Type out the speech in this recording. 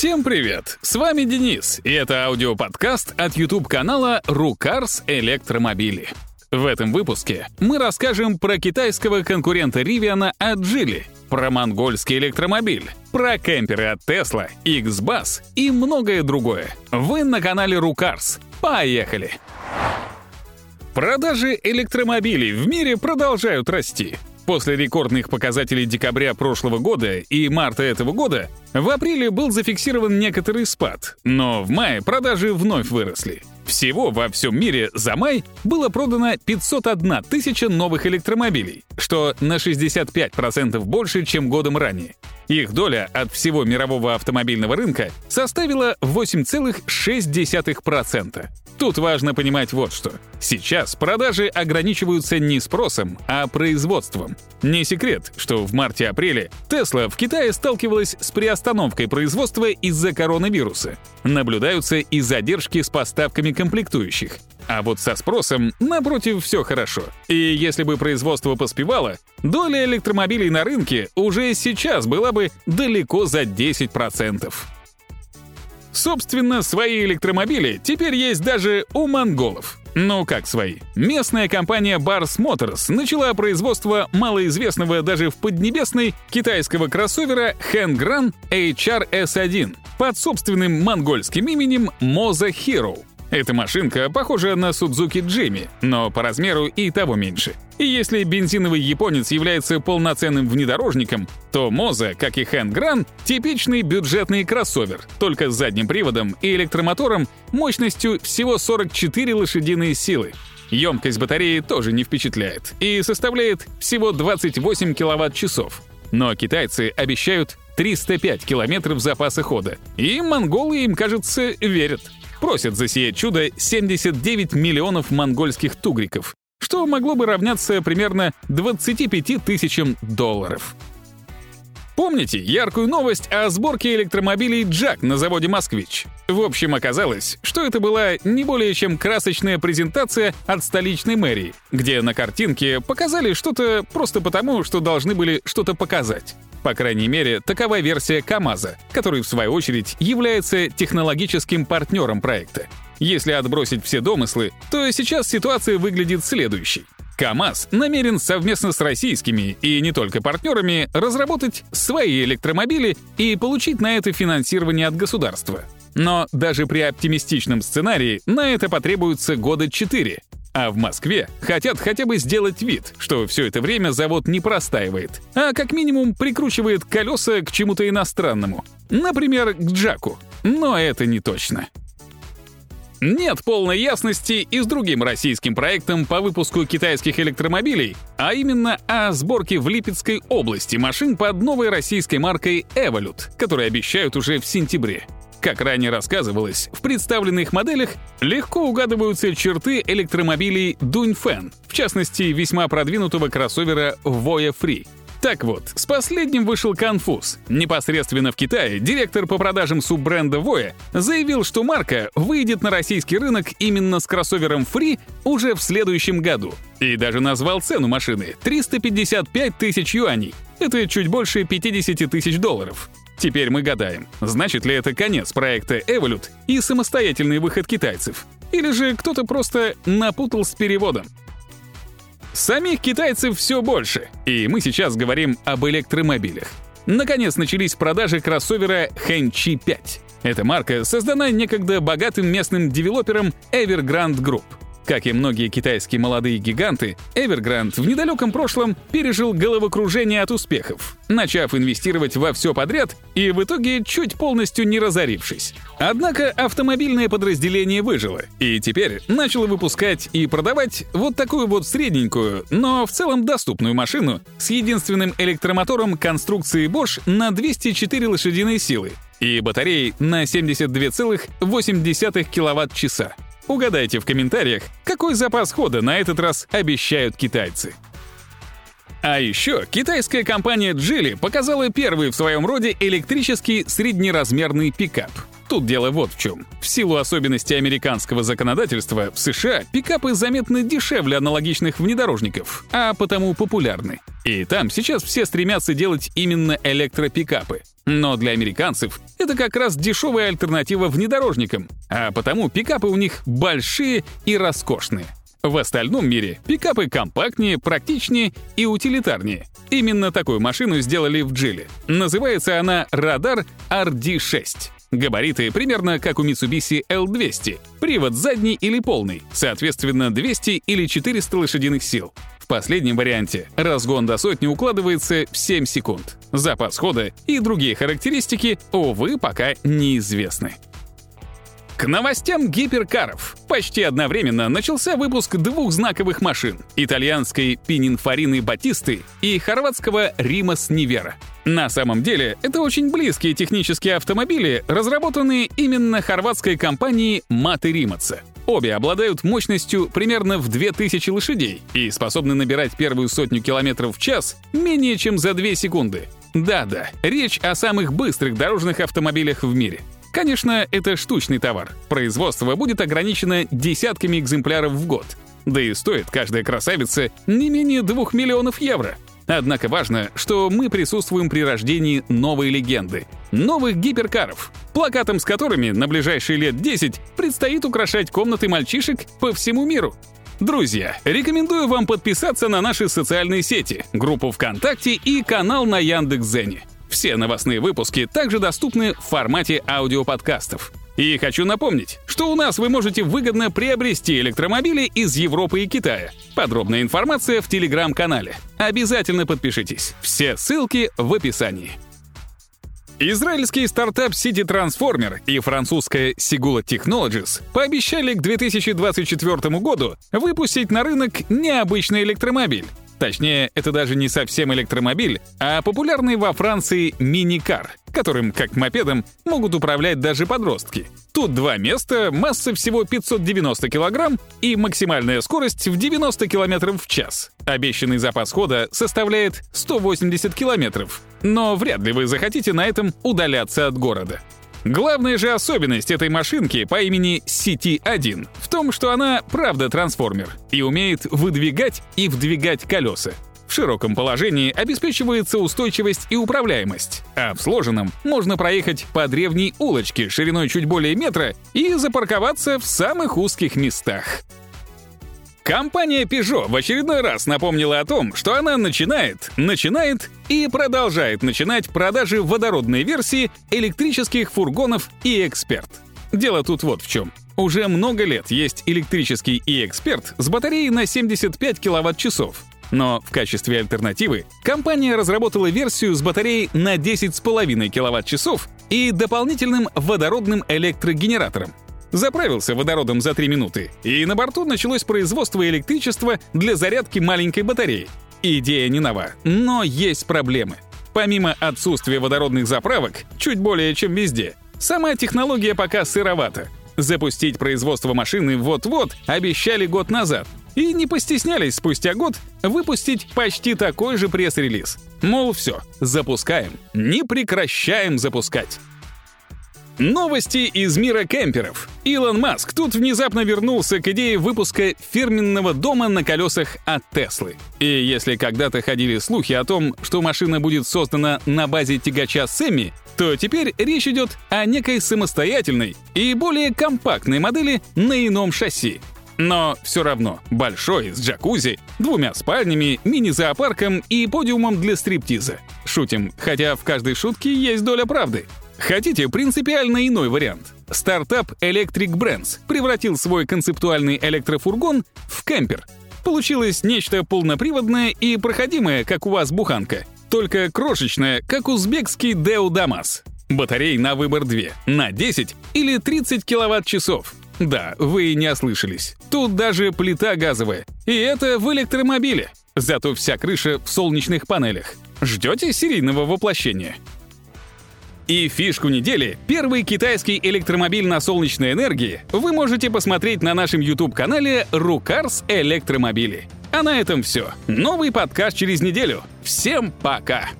Всем привет! С вами Денис, и это аудиоподкаст от YouTube-канала «Рукарс Электромобили». В этом выпуске мы расскажем про китайского конкурента Rivian от Geely, про монгольский электромобиль, про кемперы от Tesla, X-Bus и многое другое. Вы на канале Рукарс. Поехали! Продажи электромобилей в мире продолжают расти. После рекордных показателей декабря прошлого года и марта этого года в апреле был зафиксирован некоторый спад, но в мае продажи вновь выросли. Всего во всем мире за май было продано 501 тысяча новых электромобилей, что на 65% больше, чем годом ранее. Их доля от всего мирового автомобильного рынка составила 8,6%. Тут важно понимать вот что. Сейчас продажи ограничиваются не спросом, а производством. Не секрет, что в марте-апреле Tesla в Китае сталкивалась с приостановкой производства из-за коронавируса. Наблюдаются и задержки с поставками комплектующих. А вот со спросом, напротив, все хорошо. И если бы производство поспевало, доля электромобилей на рынке уже сейчас была бы далеко за 10%. Собственно, свои электромобили теперь есть даже у монголов. Ну как свои? Местная компания Bars Motors начала производство малоизвестного даже в Поднебесной китайского кроссовера Hengran HRS1 под собственным монгольским именем Moza Hero. Эта машинка похожа на Судзуки Джимми, но по размеру и того меньше. И если бензиновый японец является полноценным внедорожником, то Моза, как и Хэн Гран, типичный бюджетный кроссовер, только с задним приводом и электромотором мощностью всего 44 лошадиные силы. Емкость батареи тоже не впечатляет и составляет всего 28 киловатт-часов. Но китайцы обещают 305 километров запаса хода, и монголы им, кажется, верят просят за сие чудо 79 миллионов монгольских тугриков, что могло бы равняться примерно 25 тысячам долларов. Помните яркую новость о сборке электромобилей «Джак» на заводе «Москвич»? В общем, оказалось, что это была не более чем красочная презентация от столичной мэрии, где на картинке показали что-то просто потому, что должны были что-то показать. По крайней мере, такова версия КАМАЗа, который, в свою очередь, является технологическим партнером проекта. Если отбросить все домыслы, то сейчас ситуация выглядит следующей. КАМАЗ намерен совместно с российскими и не только партнерами разработать свои электромобили и получить на это финансирование от государства. Но даже при оптимистичном сценарии на это потребуется года 4, а в Москве хотят хотя бы сделать вид, что все это время завод не простаивает, а как минимум прикручивает колеса к чему-то иностранному. Например, к Джаку. Но это не точно. Нет полной ясности и с другим российским проектом по выпуску китайских электромобилей, а именно о сборке в Липецкой области машин под новой российской маркой Evolut, которые обещают уже в сентябре. Как ранее рассказывалось, в представленных моделях легко угадываются черты электромобилей Дуньфэн, в частности, весьма продвинутого кроссовера Voya Free. Так вот, с последним вышел конфуз. Непосредственно в Китае директор по продажам суббренда Voya заявил, что марка выйдет на российский рынок именно с кроссовером Free уже в следующем году. И даже назвал цену машины — 355 тысяч юаней. Это чуть больше 50 тысяч долларов. Теперь мы гадаем, значит ли это конец проекта Evolut и самостоятельный выход китайцев? Или же кто-то просто напутал с переводом? Самих китайцев все больше, и мы сейчас говорим об электромобилях. Наконец начались продажи кроссовера Хэнчи 5. Эта марка создана некогда богатым местным девелопером Evergrande Group — как и многие китайские молодые гиганты, Evergrande в недалеком прошлом пережил головокружение от успехов, начав инвестировать во все подряд и в итоге чуть полностью не разорившись. Однако автомобильное подразделение выжило и теперь начало выпускать и продавать вот такую вот средненькую, но в целом доступную машину с единственным электромотором конструкции Bosch на 204 лошадиные силы и батареей на 72,8 кВт-часа. Угадайте в комментариях, какой запас хода на этот раз обещают китайцы. А еще китайская компания Geely показала первый в своем роде электрический среднеразмерный пикап. Тут дело вот в чем. В силу особенностей американского законодательства в США пикапы заметно дешевле аналогичных внедорожников, а потому популярны. И там сейчас все стремятся делать именно электропикапы. Но для американцев это как раз дешевая альтернатива внедорожникам, а потому пикапы у них большие и роскошные. В остальном мире пикапы компактнее, практичнее и утилитарнее. Именно такую машину сделали в Джиле. Называется она «Радар RD6». Габариты примерно как у Mitsubishi L200. Привод задний или полный, соответственно 200 или 400 лошадиных сил. Последнем варианте разгон до сотни укладывается в 7 секунд. Запас хода и другие характеристики, увы, пока неизвестны. К новостям гиперкаров. Почти одновременно начался выпуск двух знаковых машин — итальянской Пининфарины Батисты и хорватского Римас Нивера. На самом деле, это очень близкие технические автомобили, разработанные именно хорватской компанией Маты Римаца. Обе обладают мощностью примерно в 2000 лошадей и способны набирать первую сотню километров в час менее чем за 2 секунды. Да-да, речь о самых быстрых дорожных автомобилях в мире. Конечно, это штучный товар. Производство будет ограничено десятками экземпляров в год. Да и стоит каждая красавица не менее 2 миллионов евро. Однако важно, что мы присутствуем при рождении новой легенды — новых гиперкаров, плакатом с которыми на ближайшие лет 10 предстоит украшать комнаты мальчишек по всему миру. Друзья, рекомендую вам подписаться на наши социальные сети, группу ВКонтакте и канал на Яндекс.Зене. Все новостные выпуски также доступны в формате аудиоподкастов. И хочу напомнить, что у нас вы можете выгодно приобрести электромобили из Европы и Китая. Подробная информация в телеграм-канале. Обязательно подпишитесь. Все ссылки в описании. Израильский стартап City Transformer и французская Sigula Technologies пообещали к 2024 году выпустить на рынок необычный электромобиль Точнее, это даже не совсем электромобиль, а популярный во Франции мини-кар, которым, как мопедом, могут управлять даже подростки. Тут два места, масса всего 590 килограмм и максимальная скорость в 90 километров в час. Обещанный запас хода составляет 180 километров. Но вряд ли вы захотите на этом удаляться от города. Главная же особенность этой машинки по имени CT1 в том, что она правда трансформер и умеет выдвигать и вдвигать колеса. В широком положении обеспечивается устойчивость и управляемость, а в сложенном можно проехать по древней улочке шириной чуть более метра и запарковаться в самых узких местах. Компания Peugeot в очередной раз напомнила о том, что она начинает, начинает и продолжает начинать продажи водородной версии электрических фургонов и «Эксперт». Дело тут вот в чем. Уже много лет есть электрический и «Эксперт» с батареей на 75 киловатт-часов. Но в качестве альтернативы компания разработала версию с батареей на 10,5 киловатт-часов и дополнительным водородным электрогенератором. Заправился водородом за 3 минуты, и на борту началось производство электричества для зарядки маленькой батареи. Идея не нова, но есть проблемы. Помимо отсутствия водородных заправок, чуть более чем везде, сама технология пока сыровата. Запустить производство машины вот-вот обещали год назад, и не постеснялись спустя год выпустить почти такой же пресс-релиз. Мол, все, запускаем, не прекращаем запускать. Новости из мира кемперов. Илон Маск тут внезапно вернулся к идее выпуска фирменного дома на колесах от Теслы. И если когда-то ходили слухи о том, что машина будет создана на базе тягача Сэмми, то теперь речь идет о некой самостоятельной и более компактной модели на ином шасси. Но все равно большой, с джакузи, двумя спальнями, мини-зоопарком и подиумом для стриптиза. Шутим, хотя в каждой шутке есть доля правды. Хотите принципиально иной вариант? Стартап Electric Brands превратил свой концептуальный электрофургон в кемпер. Получилось нечто полноприводное и проходимое, как у вас буханка, только крошечное, как узбекский Deo Damas. Батарей на выбор 2, на 10 или 30 киловатт-часов. Да, вы не ослышались. Тут даже плита газовая. И это в электромобиле. Зато вся крыша в солнечных панелях. Ждете серийного воплощения? И фишку недели — первый китайский электромобиль на солнечной энергии — вы можете посмотреть на нашем YouTube-канале «Рукарс Электромобили». А на этом все. Новый подкаст через неделю. Всем пока!